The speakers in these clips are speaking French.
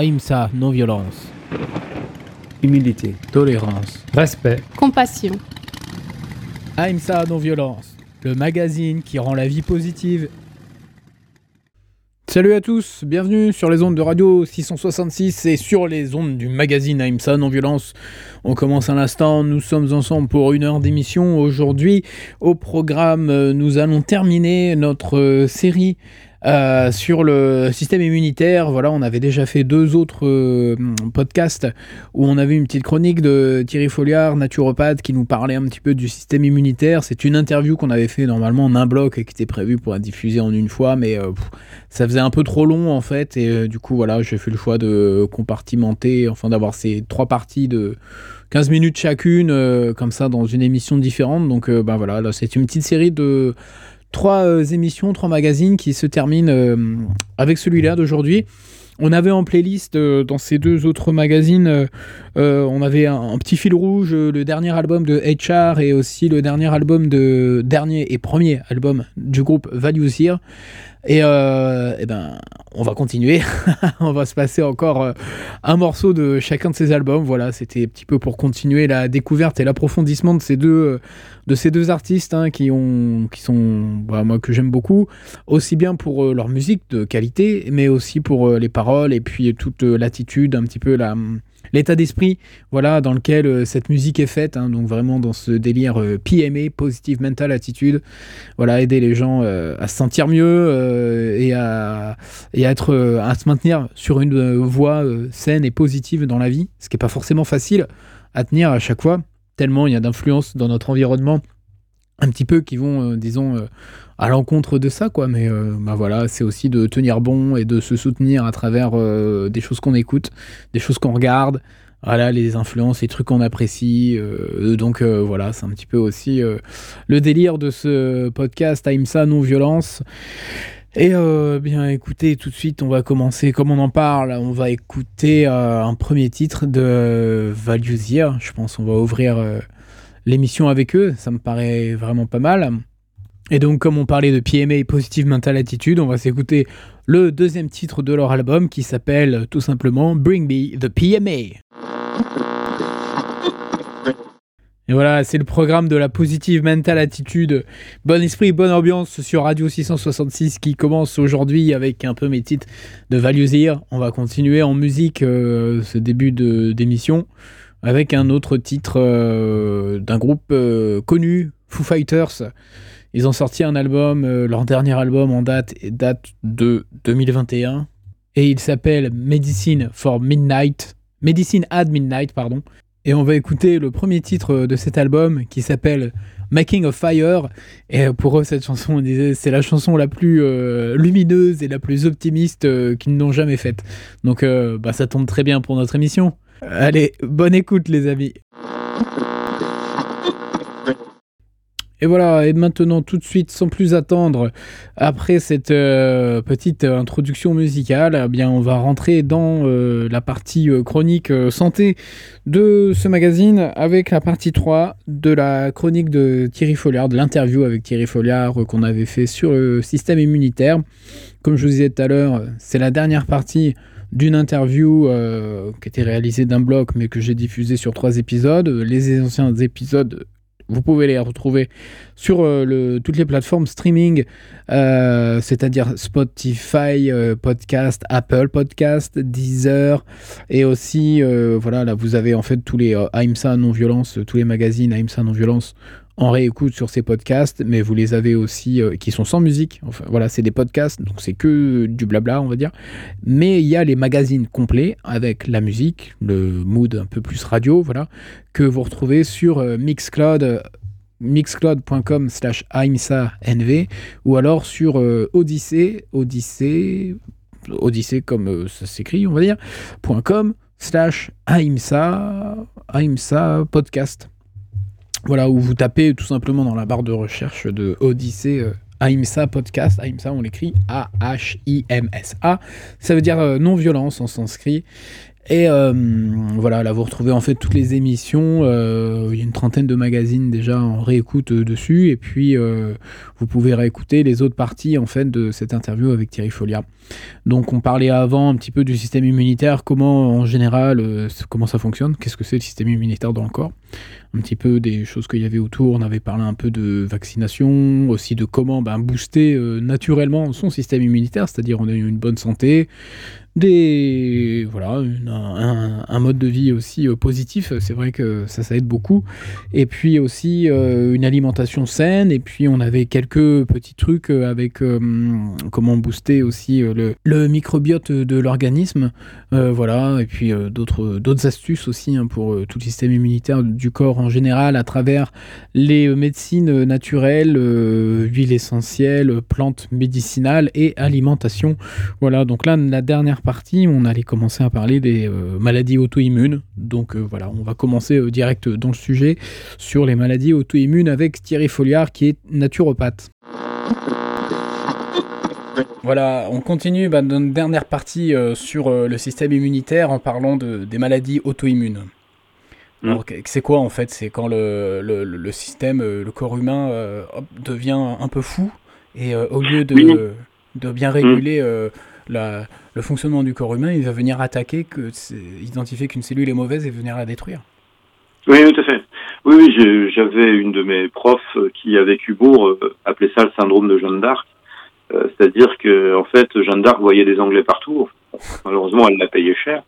Aïmsa, non-violence. Humilité. Tolérance. Respect. Compassion. Aïmsa, non-violence. Le magazine qui rend la vie positive. Salut à tous, bienvenue sur les ondes de radio 666 et sur les ondes du magazine Aïmsa Non-Violence. On commence à l'instant, nous sommes ensemble pour une heure d'émission. Aujourd'hui, au programme, euh, nous allons terminer notre euh, série euh, sur le système immunitaire, voilà, on avait déjà fait deux autres euh, podcasts où on avait une petite chronique de Thierry Folliard, naturopathe, qui nous parlait un petit peu du système immunitaire. C'est une interview qu'on avait fait normalement en un bloc et qui était prévue pour être diffusée en une fois, mais euh, ça faisait un peu trop long en fait. Et du coup, voilà, j'ai fait le choix de compartimenter, enfin d'avoir ces trois parties de 15 minutes chacune, comme ça, dans une émission différente. Donc, bah voilà, là, c'est une petite série de trois euh, émissions, trois magazines qui se terminent euh, avec celui-là d'aujourd'hui. On avait en playlist euh, dans ces deux autres magazines, on avait un, petit fil rouge, le dernier album de HR et aussi le dernier album de dernier et premier album du groupe Values Here. Et, euh, eh ben, on va continuer. on va se passer encore euh, un morceau de chacun de ces albums. Voilà, c'était un petit peu pour continuer la découverte et l'approfondissement de ces deux, euh, de ces deux artistes hein, qui ont, qui sont, bah, moi que j'aime beaucoup, aussi bien pour leur musique de qualité, mais aussi pour les paroles et puis toute l'attitude, un petit peu la l'état d'esprit voilà dans lequel euh, cette musique est faite hein, donc vraiment dans ce délire euh, PMA positive mental attitude voilà aider les gens euh, à se sentir mieux et à et à être à se maintenir sur une voie saine et positive dans la vie ce qui est pas forcément facile à tenir à chaque fois tellement il y a d'influences dans notre environnement un petit peu qui vont euh, disons euh, à l'encontre de ça quoi. Mais euh, bah voilà c'est aussi de tenir bon et de se soutenir à travers des choses qu'on écoute des choses qu'on regarde. Voilà les influences les trucs qu'on apprécie donc voilà c'est un petit peu aussi le délire de ce podcast Aïmsa non violence et bien écoutez tout de suite on va commencer. Comme on en parle on va écouter un premier titre de Values Here je pense on va ouvrir l'émission avec eux ça me paraît vraiment pas mal et donc, comme on parlait de PMA, Positive Mental Attitude, on va s'écouter le deuxième titre de leur album qui s'appelle tout simplement Bring Me the PMA. Et voilà, c'est le programme de la Positive Mental Attitude. Bon esprit, bonne ambiance sur Radio 666 qui commence aujourd'hui avec un peu mes titres de Values Here. On va continuer en musique euh, ce début d'émission avec un autre titre euh, d'un groupe euh, connu, Foo Fighters. Ils ont sorti un album, euh, leur dernier album en date date de 2021 et il s'appelle Medicine for Midnight, Medicine at Midnight pardon. Et on va écouter le premier titre de cet album qui s'appelle Making a Fire. Et pour eux, cette chanson, on disait, c'est la chanson la plus lumineuse et la plus optimiste qu'ils n'ont jamais faite. Donc, bah, ça tombe très bien pour notre émission. Allez, bonne écoute, les amis. Et voilà, et maintenant tout de suite, sans plus attendre, après cette euh, petite introduction musicale, eh bien on va rentrer dans euh, la partie euh, chronique santé de ce magazine avec la partie 3 de la chronique de Thierry Folliard, de l'interview avec Thierry Folliard qu'on avait fait sur le système immunitaire. Comme je vous disais tout à l'heure, c'est la dernière partie d'une interview euh, qui était réalisée d'un bloc mais que j'ai diffusé sur trois épisodes. Les anciens épisodes vous pouvez les retrouver sur euh, toutes les plateformes streaming, euh, c'est-à-dire Spotify, euh, Podcast, Apple Podcast, Deezer, et aussi, euh, voilà, là vous avez en fait tous les euh, AIMSA non-violence, tous les magazines AIMSA non-violence en réécoute sur ces podcasts, mais vous les avez aussi euh, qui sont sans musique. Enfin, voilà, c'est des podcasts, donc c'est que du blabla, on va dire. Mais il y a les magazines complets avec la musique, le mood un peu plus radio, voilà, que vous retrouvez sur euh, Mixcloud, euh, mixcloud.com slash nv ou alors sur euh, Odyssey, Odyssey, Odyssey comme ça s'écrit, on va dire, .com slash AIMSA, AIMSA podcast. Voilà, où vous tapez tout simplement dans la barre de recherche de Odyssey euh, AIMSA podcast. AIMSA, on l'écrit A-H-I-M-S-A. Ça veut dire euh, non-violence en sanskrit. Et euh, voilà, là vous retrouvez en fait toutes les émissions. Il y a une trentaine de magazines déjà en réécoute dessus. Et puis vous pouvez réécouter les autres parties en fait de cette interview avec Thierry Folia. Donc on parlait avant un petit peu du système immunitaire, comment en général, comment ça fonctionne, qu'est-ce que c'est le système immunitaire dans le corps? Un petit peu des choses qu'il y avait autour. On avait parlé un peu de vaccination, aussi de comment ben, booster naturellement son système immunitaire, c'est-à-dire on a une bonne santé, des voilà un, mode de vie aussi euh, positif. C'est vrai que ça aide beaucoup. Et puis aussi euh, une alimentation saine. Et puis on avait quelques petits trucs euh, avec comment booster aussi le, le microbiote de l'organisme. Voilà. Et puis d'autres d'autres astuces aussi hein, pour tout le système immunitaire du corps en général à travers les médecines naturelles huiles essentielles plantes médicinales et alimentation voilà donc là la dernière partie, on allait commencer à parler des euh, maladies auto-immunes. Donc euh, voilà, on va commencer euh, direct dans le sujet sur les maladies auto-immunes avec Thierry Folliard qui est naturopathe. Voilà, on continue bah, notre dernière partie sur le système immunitaire en parlant de, des maladies auto-immunes. Mmh. c'est quoi en fait? C'est quand le, le, système, le corps humain devient un peu fou et au lieu de, de bien réguler le fonctionnement du corps humain, il va venir attaquer, que identifier qu'une cellule est mauvaise et venir la détruire. Oui, tout à fait. Oui, oui j'avais une de mes profs euh, qui, avec humour, euh, appelait ça le syndrome de Jeanne d'Arc. Euh, c'est-à-dire que, en fait, Jeanne d'Arc voyait des Anglais partout. Malheureusement, elle l'a payé cher.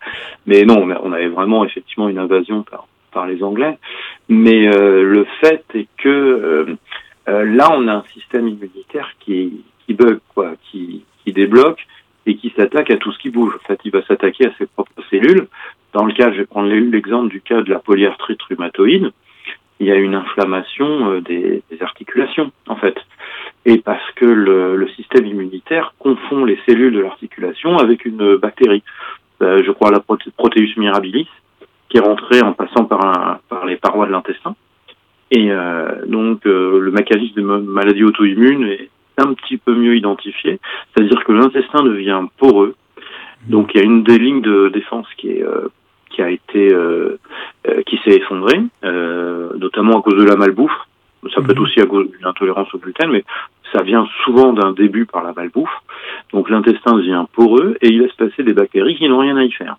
Mais non, on avait vraiment effectivement une invasion par, par les Anglais. Mais le fait est que là, on a un système immunitaire qui, qui bug, quoi, qui, qui débloque et qui s'attaque à tout ce qui bouge. En fait, il va s'attaquer à ses propres cellules. Dans le cas, je vais prendre l'exemple du cas de la polyarthrite rhumatoïde. Il y a une inflammation euh, des, des articulations, en fait. Et parce que le, le, système immunitaire confond les cellules de l'articulation avec une bactérie. Euh, je crois la Proteus mirabilis, qui est rentrée en passant par, un, par les parois de l'intestin. Et euh, donc, euh, le mécanisme de maladie auto-immune est un petit peu mieux identifié, c'est-à-dire que l'intestin devient poreux. Donc il y a une des lignes de défense qui est euh, qui a été qui s'est effondrée, notamment à cause de la malbouffe. Ça peut être mhm. aussi à cause d'une intolérance au gluten, mais ça vient souvent d'un début par la malbouffe. Donc l'intestin devient poreux et il laisse passer des bactéries qui n'ont rien à y faire.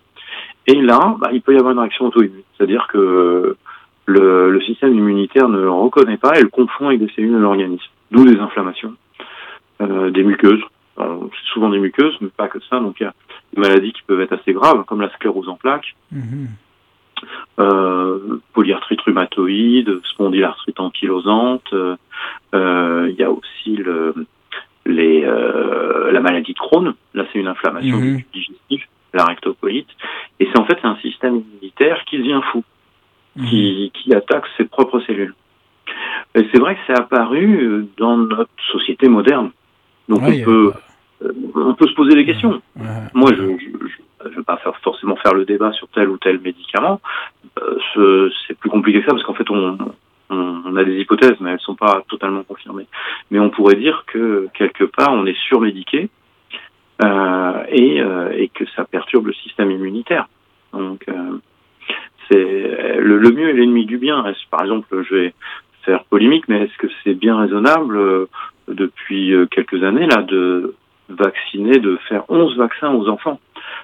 Et là, bah, il peut y avoir une réaction auto-immune, c'est-à-dire que le, le, système immunitaire ne le reconnaît pas et le confond avec des cellules de l'organisme, d'où des inflammations. Euh, des muqueuses. C'est souvent des muqueuses, mais pas que ça. Donc il y a des maladies qui peuvent être assez graves, comme la sclérose en plaques, mhm. euh, polyarthrite rhumatoïde, spondylarthrite ankylosante. Euh, il y a aussi le, les, la maladie de Crohn. Là, c'est une inflammation du digestif, la rectocolite. Et c'est en fait un système immunitaire qui devient fou, mhm. qui, qui attaque ses propres cellules. Et c'est vrai que c'est apparu dans notre société moderne. Donc on peut euh, on peut se poser des questions. Moi, je ne vais pas faire, forcément faire le débat sur tel ou tel médicament. Euh, c'est plus compliqué que ça parce qu'en fait, on, on, a des hypothèses, mais elles sont pas totalement confirmées. Mais on pourrait dire que quelque part, on est surmédiqué euh, et, euh, et que ça perturbe le système immunitaire. Donc, euh, c'est le, le, mieux est l'ennemi du bien. Par exemple, je vais faire polémique, mais est-ce que c'est bien raisonnable depuis euh, quelques années là de vacciner, de faire 11 vaccins aux enfants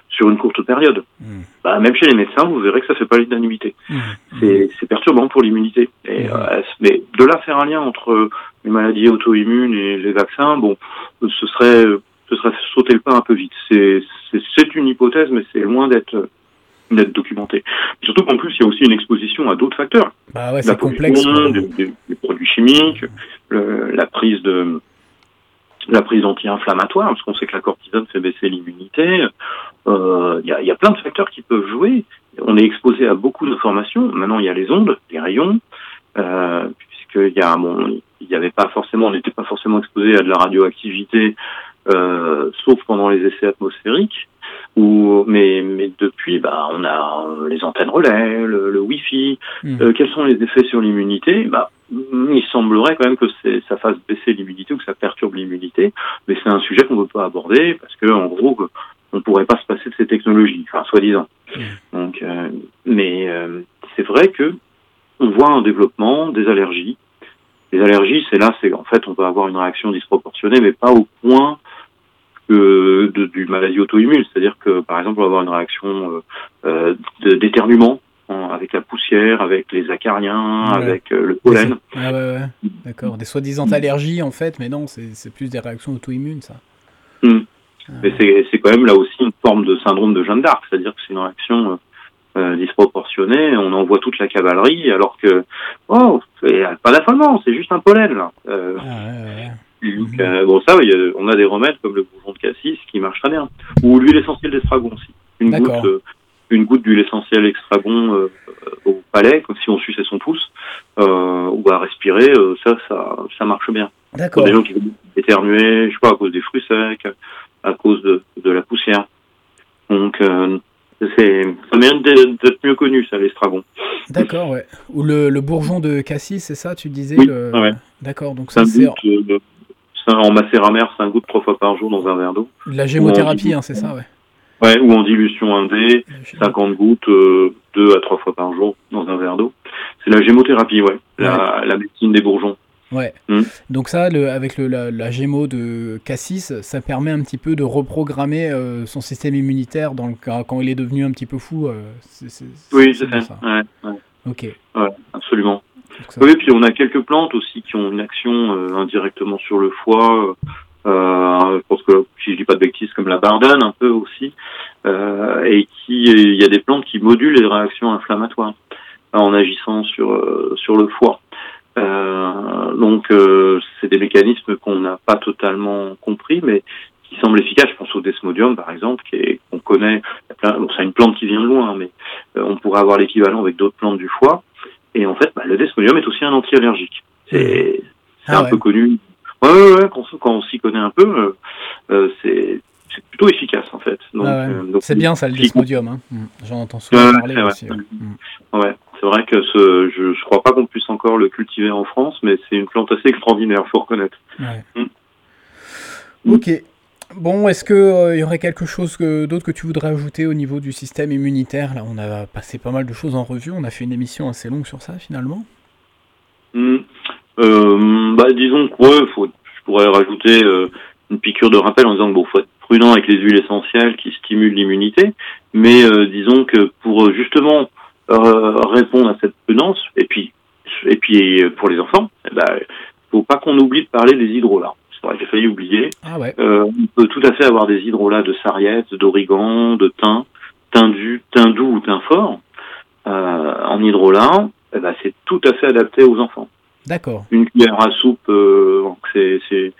sur une courte période? Hmm. Bah, même chez les médecins, vous verrez que ça fait pas l'unanimité. Hmm. C'est perturbant pour l'immunité. Et hmm. euh, mais de là faire un lien entre les maladies auto-immunes et les vaccins, bon, ce serait ce serait sauter le pas un peu vite. C'est une hypothèse, mais c'est loin d'être d'être documenté. Surtout qu'en plus, il y a aussi une exposition à d'autres facteurs. Bah ouais, c'est complexe. Des, des, produits chimiques, le, la prise de la prise anti-inflammatoire, parce qu'on sait que la cortisone fait baisser l'immunité. Euh, il y, a, y, a, plein de facteurs qui peuvent jouer. On est exposé à beaucoup d'informations. Maintenant, il y a les ondes, les rayons, euh, puisqu'il y a, bon, il n'y avait pas forcément, on n'était pas forcément exposé à de la radioactivité, euh, sauf pendant les essais atmosphériques. Ou, mais, mais depuis, bah, on a les antennes relais, le, le Wi-Fi. Hmm. Euh, quels sont les effets sur l'immunité? Bah, Il semblerait quand même que ça fasse baisser l'immunité ou que ça perturbe l'immunité, mais c'est un sujet qu'on ne peut pas aborder parce que, en gros, on ne pourrait pas se passer de ces technologies, enfin, soi-disant. Donc, mais c'est vrai que on voit un développement des allergies. Les allergies, c'est là, c'est en fait, on va avoir une réaction disproportionnée, mais pas au point que de, du maladie auto-immune. C'est-à-dire que, par exemple, on va avoir une réaction euh, d'éternuement avec la poussière, avec les acariens, avec euh, le pollen. Ah ouais, ouais. D'accord. Des soi-disant allergies, en fait, mais non, c'est plus des réactions auto-immunes, ça. Hmm. Ah. Mais c'est quand même là aussi une forme de syndrome de Jeanne d'Arc, c'est-à-dire que c'est une réaction euh, disproportionnée, on envoie toute la cavalerie, alors que, oh, pas d'affolement, c'est juste un pollen, là. Euh, ah, donc, euh, bon, ça, on a des remèdes comme le bourgeon de cassis qui marche très bien. Ou l'huile essentielle d'estragon aussi. Une goutte, euh, une goutte d'huile essentielle extragon euh, au palais, comme si on suçait son pouce, ou à respirer, ça, ça, ça marche bien. D'accord. Des gens qui vont éternuer, je sais pas, à cause des fruits secs, à cause de, de la poussière. Donc, c'est, ça mérite d'être mieux connu, ça, l'estragon. D'accord, ouais. Ou le, le bourgeon de cassis, c'est ça, tu disais oui, le... ouais. D'accord, donc ça, c'est en macéramère, c'est un goût de trois fois par jour dans un verre d'eau. La gémothérapie, hein, c'est ça, ouais. Ouais, ou en dilution 1D, 50 gouttes, euh, 2 à 3 fois par jour dans un verre d'eau. C'est la gémothérapie, ouais, la, la, médecine des bourgeons. Ouais. Hmm. Donc ça, le, avec le, la, la, gémo de Cassis, ça permet un petit peu de reprogrammer euh, son système immunitaire dans le cas quand il est devenu un petit peu fou. Euh, c est, c est, oui, c'est ça. Ouais, ouais. Ok. Ouais, Oui, puis on a quelques plantes aussi qui ont une action euh, indirectement sur le foie. Euh, je pense que si je dis pas de bêtises, comme la bardane un peu aussi, euh, et qui il y a des plantes qui modulent les réactions inflammatoires en agissant sur euh, sur le foie. Euh, donc euh, c'est des mécanismes qu'on n'a pas totalement compris, mais qui semblent efficaces. Je pense au desmodium par exemple, qui qu'on connaît. Bon, c'est une plante qui vient de loin, mais on pourrait avoir l'équivalent avec d'autres plantes du foie. Et en fait, bah, le desmodium est aussi un anti-allergique. C'est ah un ouais. peu connu. Ouais, ouais, ouais quand, quand on s'y connaît un peu, euh, euh c'est plutôt efficace en fait. Ah ouais. euh, c'est bien ça le desmodium. Hein. Mmh. J'en entends souvent parler aussi. Ouais, c'est vrai que ce, je ne crois pas qu'on puisse encore le cultiver en France, mais c'est une plante assez extraordinaire, faut reconnaître. Mmh. Ok. Bon, est-ce qu'il euh, y aurait quelque chose d'autre que tu voudrais ajouter au niveau du système immunitaire? Là, on a passé pas mal de choses en revue, on a fait une émission assez longue sur ça finalement. Mmh. Euh, bah, disons que je pourrais rajouter euh, une piqûre de rappel en disant que bon, faut être prudent avec les huiles essentielles qui stimulent l'immunité, mais disons que pour justement répondre à cette prudence, et puis et puis pour les enfants, eh ben, faut pas qu'on oublie de parler des hydrolats j'ai failli oublier. Ah ouais. euh, on peut tout à fait avoir des hydrolats de sarriette, d'origan, de thym, thym, du, thym doux ou thym fort. Euh, en hydrolat, eh ben, c'est tout à fait adapté aux enfants. D'accord. Une cuillère à soupe, euh, c'est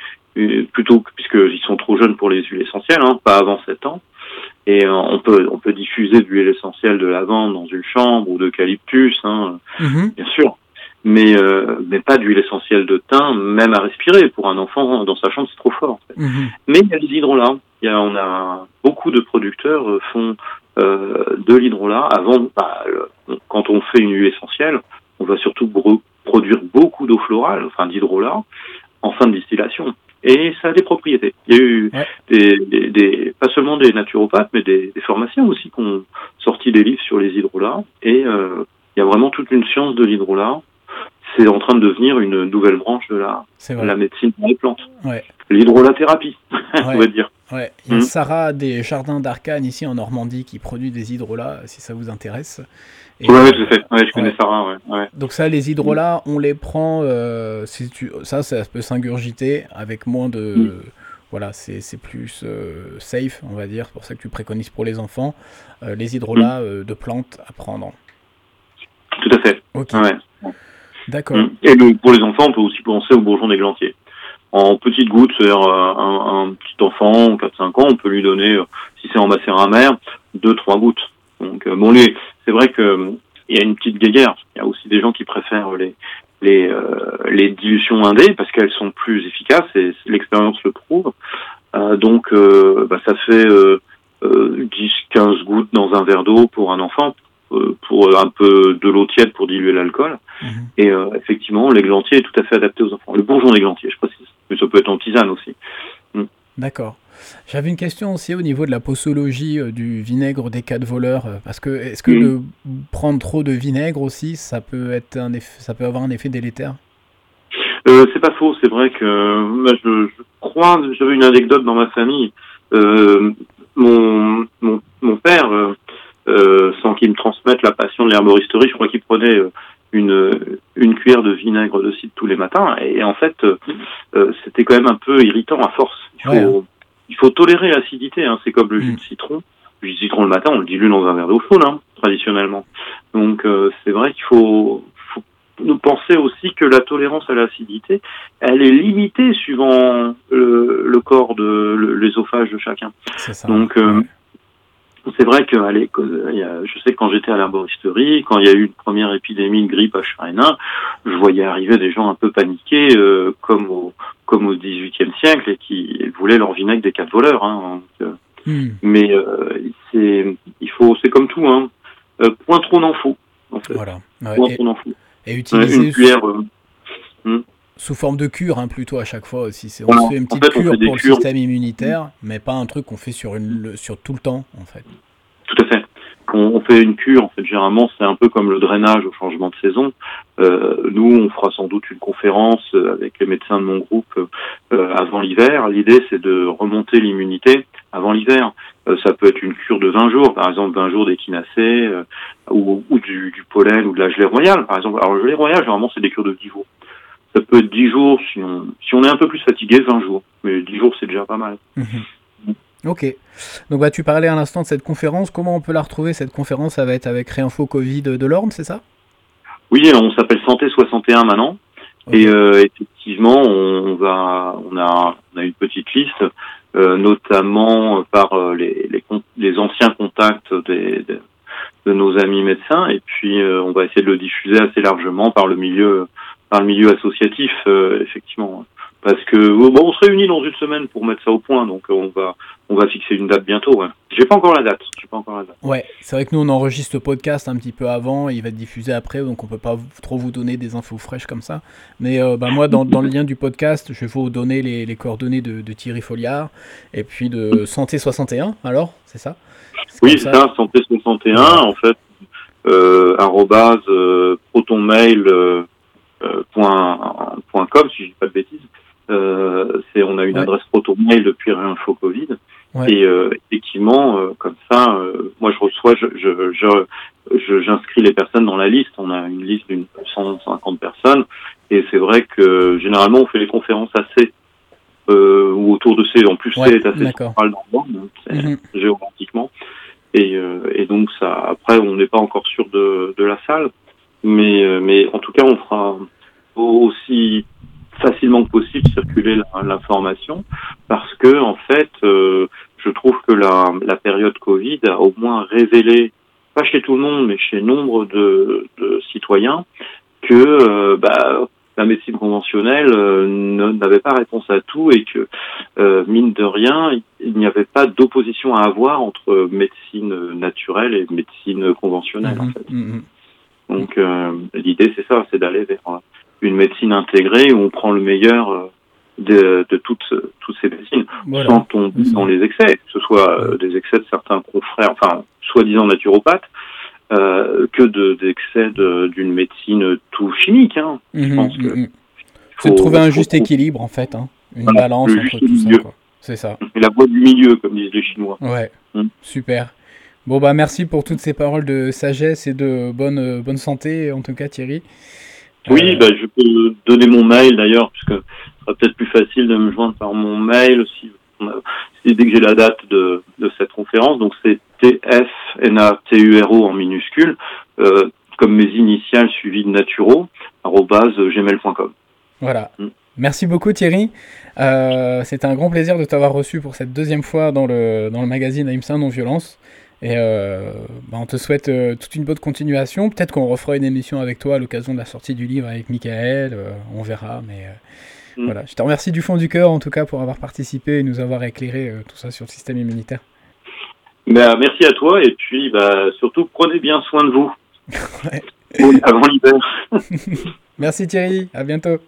plutôt puisqu'ils sont trop jeunes pour les huiles essentielles, hein, pas avant 7 ans. Et euh, on peut on peut diffuser de l'huile essentielle de lavande dans une chambre ou d'eucalyptus, hein, mm -hmm. bien sûr mais, euh, mais pas d'huile essentielle de thym, même à respirer. Pour un enfant, dans sa chambre, c'est trop fort. En fait. -hmm. Mais il y a les hydrolats. Il y a, on a beaucoup de producteurs euh, font euh, de l'hydrolat. Avant, bah, quand on fait une huile essentielle, on va surtout produire beaucoup d'eau florale, enfin d'hydrolat, en fin de distillation. Et ça a des propriétés. Il y a eu ouais. des, des, des, pas seulement des naturopathes, mais des, des pharmaciens aussi qui ont sorti des livres sur les hydrolats. Et euh, il y a vraiment toute une science de l'hydrolat c'est en train de devenir une nouvelle branche de la, la médecine des plantes. Ouais. L'hydrolathérapie, ouais. on va dire. Ouais. Il y a mmh. Sarah des Jardins d'Arcane ici en Normandie qui produit des hydrolats, si ça vous intéresse. Et ouais, fait. Ouais, je connais Sarah. Donc ça, les hydrolats, on les prend. Euh, si tu... Ça, ça peut s'ingurgiter avec moins de. Mmh. Voilà, c'est plus euh, safe, on va dire. C'est pour ça que tu préconises pour les enfants euh, les hydrolats mmh. de plantes à prendre. Tout à fait. Ok. Ouais. D'accord. Et le, pour les enfants, on peut aussi penser au bourgeon d'églantier. En petites gouttes, c'est-à-dire un, un, petit enfant, 4-5 ans, on peut lui donner, si c'est en macérat amer, 2-3 gouttes. Donc bon, les, c'est vrai que il y a une petite guéguerre. Il y a aussi des gens qui préfèrent les les, euh, les dilutions indées parce qu'elles sont plus efficaces et l'expérience le prouve. Euh, donc euh, bah, ça fait 10-15 gouttes dans un verre d'eau pour un enfant pour un peu de l'eau tiède pour diluer l'alcool. Mmh. Et euh, effectivement, l'églantier est tout à fait adapté aux enfants. Le bourgeon d'églantier, je si mais ça peut être en tisane aussi. Mmh. D'accord. J'avais une question aussi au niveau de la posologie du vinaigre des quatre voleurs, parce que est-ce que de prendre trop de vinaigre aussi, ça peut être un ça peut avoir un effet délétère? C'est pas faux, c'est vrai que je, je crois, j'avais une anecdote dans ma famille. mon, mon, mon père euh, sans qu'il me transmette la passion de l'herboristerie. Je crois qu'il prenait euh, une, une cuillère de vinaigre de cidre tous les matins. Et, en fait, euh, c'était quand même un peu irritant à force. Il faut, il faut tolérer l'acidité. Hein. C'est comme le jus de mm. citron. Le jus de citron le matin, on le dilue dans un verre d'eau chaude, hein, traditionnellement. Donc c'est vrai qu'il faut, faut nous penser aussi que la tolérance à l'acidité, elle est limitée suivant le, corps de l'ésophage de chacun. Ça, Donc c'est vrai que allez, je sais que quand j'étais à l'herboristerie, quand il y a eu une première épidémie de grippe H1N1, je voyais arriver des gens un peu paniqués, euh, comme au comme au XVIIIe siècle, et qui voulaient leur vinaigre des quatre voleurs. Hein, euh, hmm. Mais euh, c'est il faut c'est comme tout, hein, point trop n'en faut. En fait. Voilà. point et, trop n'en faut. Et utiliser une cuillère. Hmm. Sous forme de cure, hein, plutôt à chaque fois aussi. On fait une petite cure pour le système immunitaire, mais pas un truc qu'on fait sur, une, sur tout le temps, en fait. Tout à fait. On, fait une cure, en fait, généralement, c'est un peu comme le drainage au changement de saison. Euh, nous, on fera sans doute une conférence euh, avec les médecins de mon groupe euh, avant l'hiver. L'idée, c'est de remonter l'immunité avant l'hiver. ça peut être une cure de 20 jours, par exemple 20 jours d'échinacée, ou, ou du, du, pollen, ou de la gelée royale, par exemple. Alors, la gelée royale, généralement, c'est des cures de 10 jours. Ça peut être 10 jours si on, si on est un peu plus fatigué, 20 jours. Mais 10 jours, c'est déjà pas mal. Mhm. Ok. Donc bah, tu parlais à l'instant de cette conférence. Comment on peut la retrouver cette conférence? Ça va être avec Réinfo Covid de l'Orne, c'est ça? Oui, on s'appelle Santé 61 maintenant. Et euh, effectivement, on, va, on a, on a une petite liste, euh, notamment par euh, les, les, les, anciens contacts des, de nos amis médecins. Et puis, on va essayer de le diffuser assez largement par le milieu par le milieu associatif, euh, effectivement. Parce que bon, on se réunit dans une semaine pour mettre ça au point, donc on va on va fixer une date bientôt. Ouais. J'ai pas encore la date. J'ai pas encore la date. Ouais, c'est vrai que nous on enregistre le podcast un petit peu avant, il va être diffusé après, donc on peut pas trop vous donner des infos fraîches comme ça. Mais euh, bah, moi dans, dans, le lien du podcast, je vais vous donner les, les coordonnées de, de, Thierry Folliard et puis de Santé 61. Alors, c'est ça? Oui, c'est ça. Santé 61 en fait. Euh, arrobase euh, protonmail euh, euh, point, point .com, si je dis pas de bêtises. Euh, c'est on a une adresse proto mail depuis Réinfo Covid. Et euh, effectivement, euh, comme ça, euh, moi je reçois, je, je, je, j'inscris les personnes dans la liste. On a une liste d'une 150 personnes, et c'est vrai que généralement on fait les conférences assez ou autour de ces. En plus, c'est assez central dans le monde, mm géographiquement. Et, et donc ça, après, on n'est pas encore sûr de, de la salle. Mais, euh, mais en tout cas, on fera aussi facilement que possible circuler l'information parce que en fait, euh, je trouve que la, la période Covid a au moins révélé, pas chez tout le monde, mais chez nombre de, de citoyens, que euh, bah, la médecine conventionnelle n'avait pas réponse à tout et que, mine de rien, il n'y avait pas d'opposition à avoir entre médecine naturelle et médecine conventionnelle. en mmh fait. Mmh donc euh, l'idée c'est ça, c'est d'aller vers euh, une médecine intégrée où on prend le meilleur euh, de, de toutes, toutes ces médecines, sans tomber dans les excès, que ce soit des excès de certains confrères, enfin soi-disant naturopathes, euh, que de, d'excès d'une médecine tout chimique. Hein. Je mhm, pense que mhm. faut, trouver un juste équilibre en fait, hein. une balance entre tout ça. C'est ça. Et la voie du milieu, comme disent les Chinois. Ouais, hum. super. Bon, bah merci pour toutes ces paroles de sagesse et de bonne, euh, bonne santé, en tout cas, Thierry. Oui, euh, bah, je peux donner mon mail d'ailleurs, puisque ce sera peut-être plus facile de me joindre par mon mail aussi. dès que j'ai la date de, de cette conférence. Donc c'est TFNATURO en minuscule, euh, comme mes initiales suivies de naturo, gmail.com. Voilà. Mm. Merci beaucoup Thierry. Euh, C'était un grand plaisir de t'avoir reçu pour cette deuxième fois dans le, dans le magazine AIMSA Non-Violence. Et euh, bah, on te souhaite euh, toute une bonne continuation. Peut-être qu'on refera une émission avec toi à l'occasion de la sortie du livre avec Michael. Euh, on verra. Mais mm. voilà. Je te remercie du fond du cœur, en tout cas, pour avoir participé et nous avoir éclairé tout ça sur le système immunitaire. Bah, merci à toi. Et puis, bah, surtout, prenez bien soin de vous. Avant l'hiver. merci Thierry. À bientôt.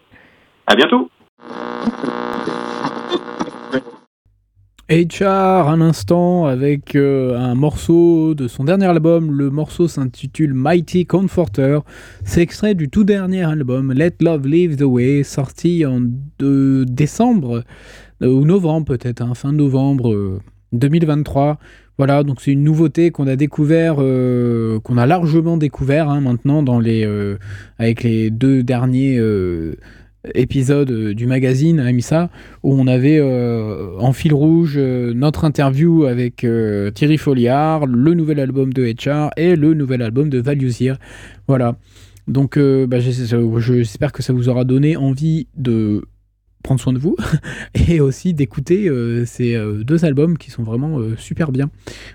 À bientôt. HR un instant avec euh, un morceau de son dernier album. Le morceau s'intitule Mighty Comforter. C'est extrait du tout dernier album Let Love Leave the Way, sorti en décembre euh, ou novembre peut-être, hein, fin novembre 2023. Euh, voilà, donc c'est une nouveauté qu'on a découvert, qu'on a largement découvert hein, maintenant avec les deux derniers épisode euh, du magazine Amissa où on avait euh, en fil rouge euh, notre interview avec Thierry Folliard, le nouvel album de HR et le nouvel album de Valuesier. Voilà. Donc bah, j'espère que ça vous aura donné envie de prendre soin de vous et aussi d'écouter euh, ces euh, deux albums qui sont vraiment euh, super bien.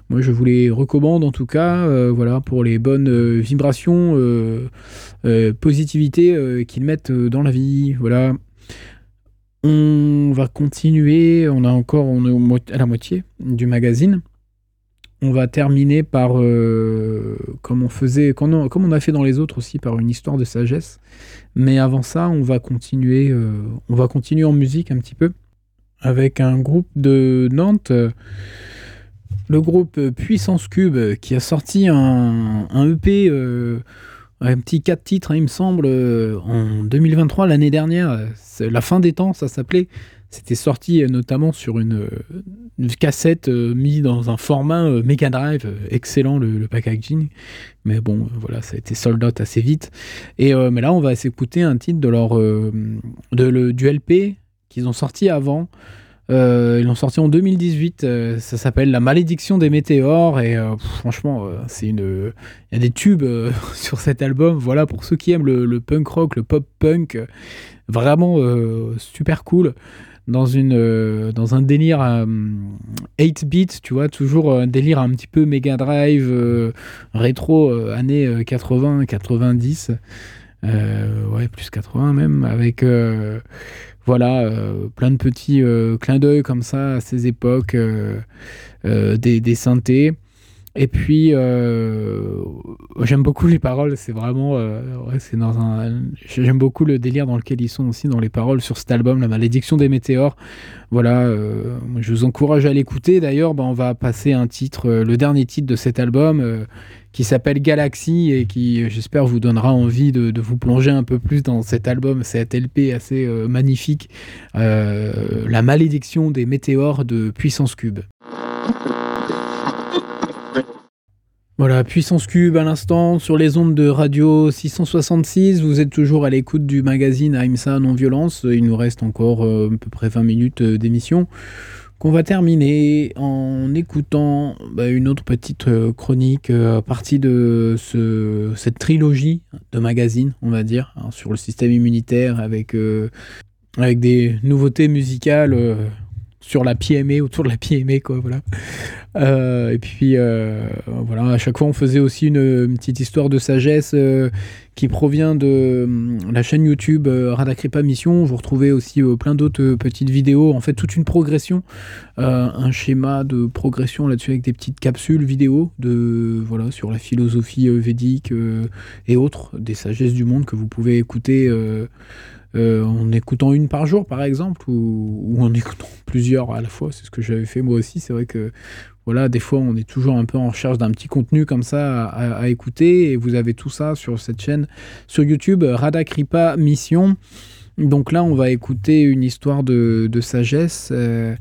Moi, je vous les recommande en tout cas, voilà, pour les bonnes vibrations, positivité qu'ils mettent dans la vie. Voilà. On va continuer, on a encore, à la moitié du magazine on va terminer par, euh, comme, on faisait, on a fait dans les autres aussi, par une histoire de sagesse. Mais avant ça, on va continuer, euh, on va continuer en musique un petit peu avec un groupe de Nantes, le groupe Puissance Cube, qui a sorti un, EP, euh, un petit 4 titres, hein, il me semble, en 2023, l'année dernière. La fin des temps, ça s'appelait. C'était sorti euh, notamment sur une, euh, cassette euh, mise dans un format Mega Drive, excellent le, packaging. Mais bon, voilà, ça a été sold out assez vite. Et mais là, on va s'écouter un titre de leur de, le, du LP qu'ils ont sorti avant. ils l'ont sorti en 2018. ça s'appelle La malédiction des météores. Et franchement, c'est une. Il y a des tubes sur cet album. Voilà, pour ceux qui aiment le punk rock, le pop punk, vraiment super cool dans, une, euh, dans un délire 8 euh, bits, tu vois, toujours un délire un petit peu Mega Drive, euh, rétro, années 80, 90, ouais, plus 80 même, avec voilà, plein de petits clins d'œil comme ça à ces époques, des, des synthés. Et puis, euh, j'aime beaucoup les paroles. C'est vraiment, euh, c'est dans un. J'aime beaucoup le délire dans lequel ils sont aussi dans les paroles sur cet album, La Malédiction des météores. Voilà, euh, je vous encourage à l'écouter. D'ailleurs, bah, on va passer un titre, le dernier titre de cet album, qui s'appelle Galaxy et qui, j'espère, vous donnera envie de, de, vous plonger un peu plus dans cet album, cet LP assez magnifique, La Malédiction des météores de Puissance Cube. Voilà, Puissance Cube à l'instant sur les ondes de Radio 666. Vous êtes toujours à l'écoute du magazine AIMSA Non-Violence. Il nous reste encore euh, à peu près 20 minutes euh, d'émission qu'on va terminer en écoutant bah, une autre petite euh, chronique à partir de ce, cette trilogie de magazines, on va dire, hein, sur le système immunitaire avec des nouveautés musicales sur la PME, autour de la PME, quoi, voilà. Euh, et puis, euh, voilà, à chaque fois, on faisait aussi une, petite histoire de sagesse euh, qui provient de la chaîne YouTube Radakripa Mission. Vous retrouvez aussi plein d'autres petites vidéos, en fait, toute une progression, un schéma de progression là-dessus avec des petites capsules vidéo de, voilà, sur la philosophie védique et autres, des sagesses du monde que vous pouvez écouter. Euh, en écoutant une par jour, par exemple, ou, en écoutant plusieurs à la fois. C'est ce que j'avais fait moi aussi. C'est vrai que voilà, des fois, on est toujours un peu en recherche d'un petit contenu comme ça à, écouter. Et vous avez tout ça sur cette chaîne sur YouTube, Radakripa Mission. Donc là, on va écouter une histoire de, sagesse. Euh,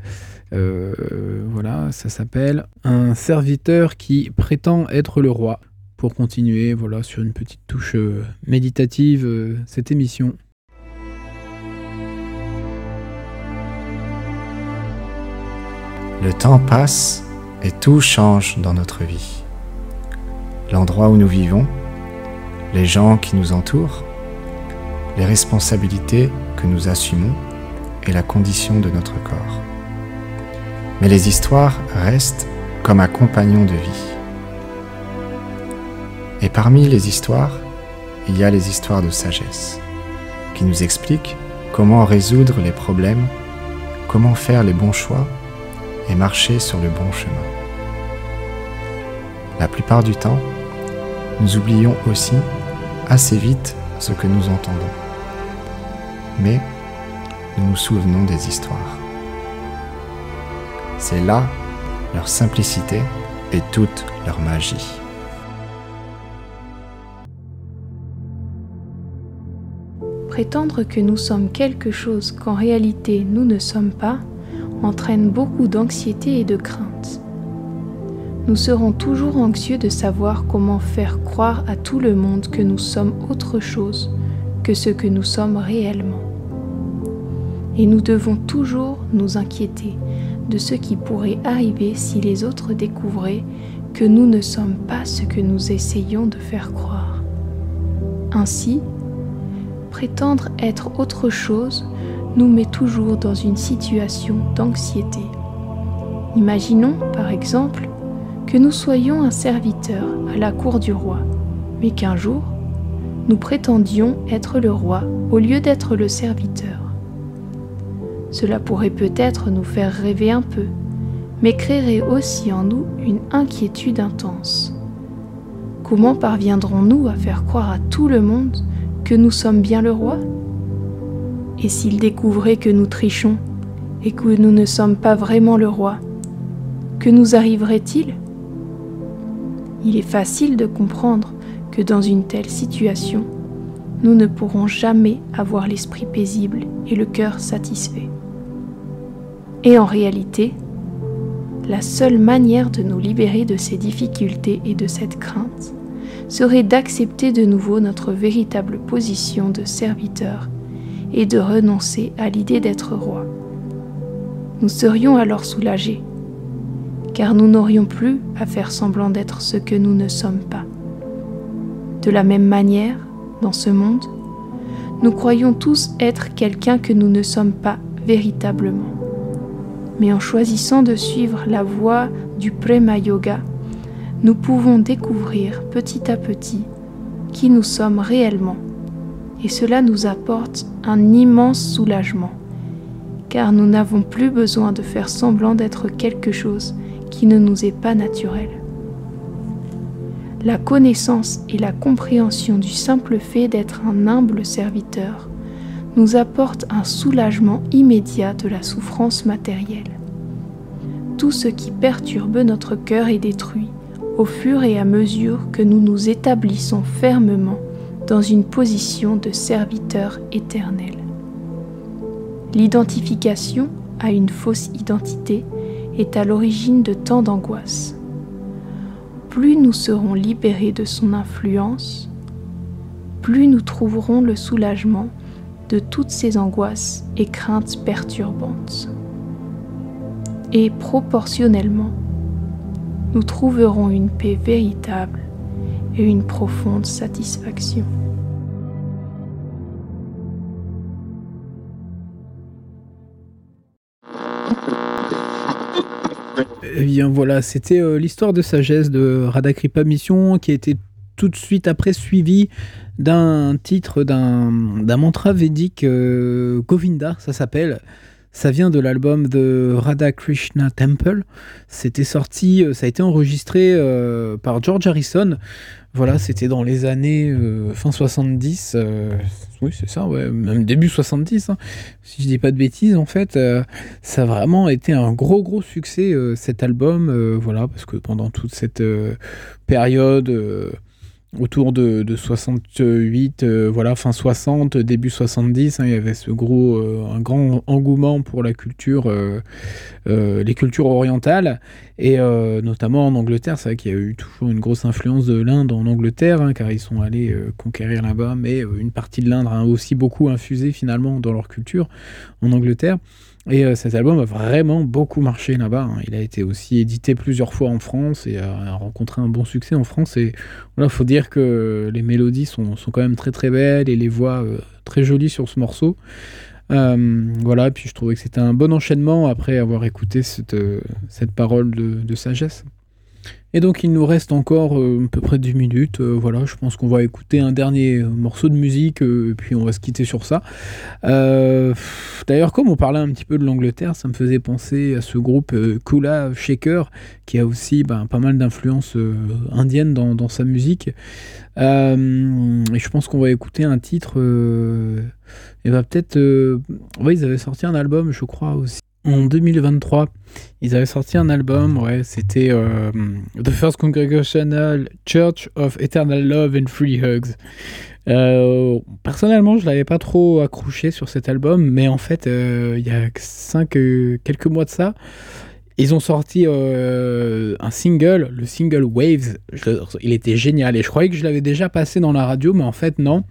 euh, voilà, ça s'appelle Un serviteur qui prétend être le roi. Pour continuer, voilà, sur une petite touche méditative, cette émission. Le temps passe et tout change dans notre vie. L'endroit où nous vivons, les gens qui nous entourent, les responsabilités que nous assumons et la condition de notre corps. Mais les histoires restent comme un compagnon de vie. Et parmi les histoires, il y a les histoires de sagesse, qui nous expliquent comment résoudre les problèmes, comment faire les bons choix et marcher sur le bon chemin. La plupart du temps, nous oublions aussi assez vite ce que nous entendons. Mais nous nous souvenons des histoires. C'est là leur simplicité et toute leur magie. Prétendre que nous sommes quelque chose qu'en réalité nous ne sommes pas entraîne beaucoup d'anxiété et de crainte. Nous serons toujours anxieux de savoir comment faire croire à tout le monde que nous sommes autre chose que ce que nous sommes réellement. Et nous devons toujours nous inquiéter de ce qui pourrait arriver si les autres découvraient que nous ne sommes pas ce que nous essayons de faire croire. Ainsi, prétendre être autre chose nous met toujours dans une situation d'anxiété. Imaginons, par exemple, que nous soyons un serviteur à la cour du roi, mais qu'un jour, nous prétendions être le roi au lieu d'être le serviteur. Cela pourrait peut-être nous faire rêver un peu, mais créerait aussi en nous une inquiétude intense. Comment parviendrons-nous à faire croire à tout le monde que nous sommes bien le roi? Et s'il découvrait que nous trichons et que nous ne sommes pas vraiment le roi, que nous arriverait-il? Il est facile de comprendre que dans une telle situation, nous ne pourrons jamais avoir l'esprit paisible et le cœur satisfait. Et en réalité, la seule manière de nous libérer de ces difficultés et de cette crainte, serait d'accepter de nouveau notre véritable position de serviteur et de renoncer à l'idée d'être roi. Nous serions alors soulagés, car nous n'aurions plus à faire semblant d'être ce que nous ne sommes pas. De la même manière, dans ce monde, nous croyons tous être quelqu'un que nous ne sommes pas véritablement. Mais en choisissant de suivre la voie du Prema Yoga, nous pouvons découvrir petit à petit qui nous sommes réellement. Et cela nous apporte un immense soulagement, car nous n'avons plus besoin de faire semblant d'être quelque chose qui ne nous est pas naturel. La connaissance et la compréhension du simple fait d'être un humble serviteur nous apporte un soulagement immédiat de la souffrance matérielle. Tout ce qui perturbe notre cœur est détruit au fur et à mesure que nous nous établissons fermement dans une position de serviteur éternel. L'identification à une fausse identité est à l'origine de tant d'angoisse. Plus nous serons libérés de son influence, plus nous trouverons le soulagement de toutes ces angoisses et craintes perturbantes. Et proportionnellement, nous trouverons une paix véritable et une profonde satisfaction. Eh bien voilà, c'était euh, l'histoire de sagesse de Radakripa Mission qui a été tout de suite après suivie d'un titre d'un mantra védique euh, Govinda, ça s'appelle. Ça vient de l'album de Radha Krishna Temple. C'était sorti, euh, ça a été enregistré euh, par George Harrison. Voilà, c'était dans les années euh, fin 70. oui, c'est ça, ouais, même début 70. Hein. si je dis pas de bêtises, en fait, ça a vraiment été un gros, gros succès cet album. voilà, parce que pendant toute cette période autour de, 68, euh, voilà, fin 60, début 70, hein, il y avait ce gros, euh, un grand engouement pour la culture, euh, les cultures orientales, et notamment en Angleterre, c'est vrai qu'il y a eu toujours une grosse influence de l'Inde en Angleterre, hein, car ils sont allés conquérir là-bas, mais une partie de l'Inde a aussi beaucoup infusé finalement dans leur culture en Angleterre. Et euh, cet album a vraiment beaucoup marché là-bas. Hein. Il a été aussi édité plusieurs fois en France et a, rencontré un bon succès en France. Et voilà, faut dire que les mélodies sont, sont, quand même très très belles et les voix euh, très jolies sur ce morceau. Euh, voilà, puis je trouvais que c'était un bon enchaînement après avoir écouté cette, cette parole de, de sagesse. Et donc il nous reste encore euh, à peu près 10 minutes. Euh, voilà, je pense qu'on va écouter un dernier morceau de musique, euh, et puis on va se quitter sur ça. D'ailleurs, comme on parlait un petit peu de l'Angleterre, ça me faisait penser à ce groupe Kula Shaker, qui a aussi ben, pas mal d'influence indienne dans, sa musique. et je pense qu'on va écouter un titre. et va peut-être. ils avaient sorti un album, je crois aussi en 2023. Ils avaient sorti un album, ouais, c'était euh, The First Congregational Church of Eternal Love and Free Hugs. Euh, personnellement, je l'avais pas trop accroché sur cet album, mais en fait, euh, il y a cinq, quelques mois de ça, ils ont sorti un single, le single Waves. il était génial et je croyais que je l'avais déjà passé dans la radio, mais en fait non.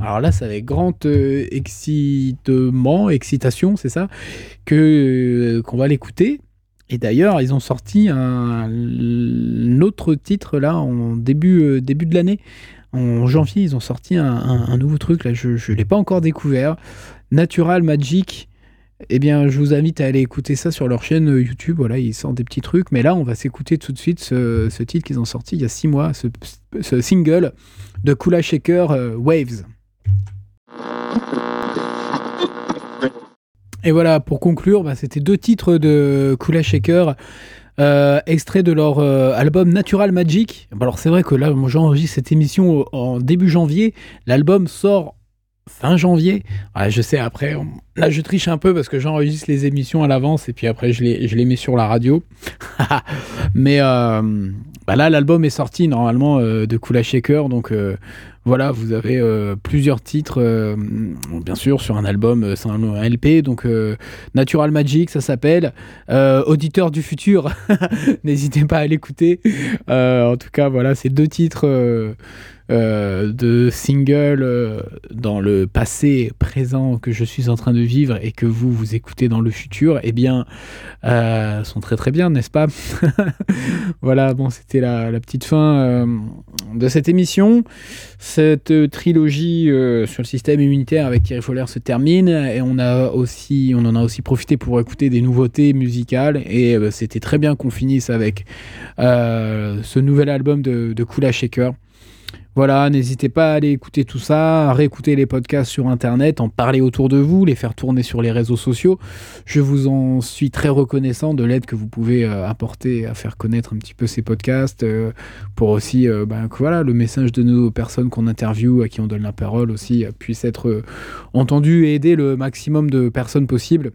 Alors là, ça avait grand excitement, excitation, c'est ça, que qu'on va l'écouter. Et d'ailleurs, ils ont sorti un, autre titre là en début, euh, début de l'année. En janvier, ils ont sorti un, nouveau truc là, je ne l'ai pas encore découvert. Natural Magic. Eh bien, je vous invite à aller écouter ça sur leur chaîne euh, YouTube. Voilà, ils sortent des petits trucs. Mais là, on va s'écouter tout de suite ce, titre qu'ils ont sorti il y a six mois, ce, single de Kula Shaker euh, Waves. Et voilà, pour conclure, bah, c'était deux titres de Kula Shaker. Euh, extrait de leur euh, album Natural Magic. Alors c'est vrai que là, j'enregistre cette émission en début janvier. L'album sort fin janvier. je sais, après, là je triche un peu parce que j'enregistre les émissions à l'avance et puis après je les, je les mets sur la radio. Mais euh, bah là, l'album est sorti normalement de Kula Shaker, donc voilà, vous avez euh, plusieurs titres, euh, bien sûr, sur un album, euh, c'est un, LP, donc Natural Magic, ça s'appelle. Auditeur du futur, n'hésitez pas à l'écouter. en tout cas, voilà, c'est deux titres euh, de singles euh, dans le passé présent que je suis en train de vivre et que vous vous écoutez dans le futur, eh bien, euh, sont très très bien, n'est-ce pas? Voilà, bon, c'était la, petite fin de cette émission. Cette trilogie sur le système immunitaire avec Thierry Foller se termine et on a aussi, en a aussi profité pour écouter des nouveautés musicales et c'était très bien qu'on finisse avec ce nouvel album de, de Kula Shaker. Voilà, n'hésitez pas à aller écouter tout ça, à réécouter les podcasts sur Internet, en parler autour de vous, les faire tourner sur les réseaux sociaux. Je vous en suis très reconnaissant de l'aide que vous pouvez euh, apporter à faire connaître un petit peu ces podcasts, euh, pour aussi euh, ben, que voilà, le message de nos personnes qu'on interviewe, à qui on donne la parole aussi, puisse être entendu et aider le maximum de personnes possible.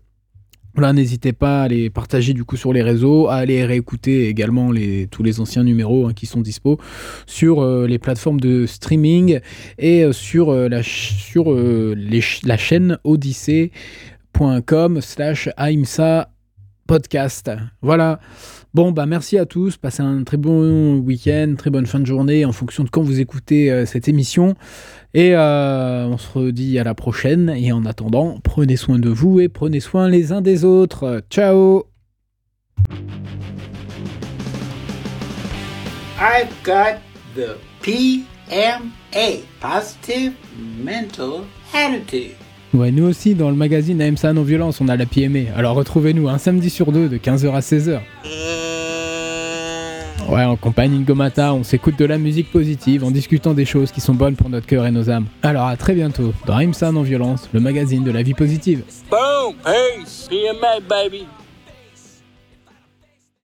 Là, n'hésitez pas à les partager du coup sur les réseaux, à aller réécouter également les, tous les anciens numéros hein, qui sont dispo sur euh, les plateformes de streaming et euh, sur, euh, la, sur la chaîne odyssée.com slash aimsa podcast. Voilà. Bon, bah merci à tous. Passez un très bon week-end, très bonne fin de journée en fonction de quand vous écoutez cette émission. Et euh, on se redit à la prochaine. Et en attendant, prenez soin de vous et prenez soin les uns des autres. Ciao I've got the PMA, Positive Mental Attitude. Ouais, nous aussi, dans le magazine AMSA Non-Violence, on a la PMA. Alors retrouvez-nous un samedi sur deux de 15h à 16h. Ouais, en compagnie de Gomata, on s'écoute de la musique positive en discutant des choses qui sont bonnes pour notre cœur et nos âmes. Alors à très bientôt dans Rimsa Non Violence, le magazine de la vie positive. Boom, peace, PMA baby.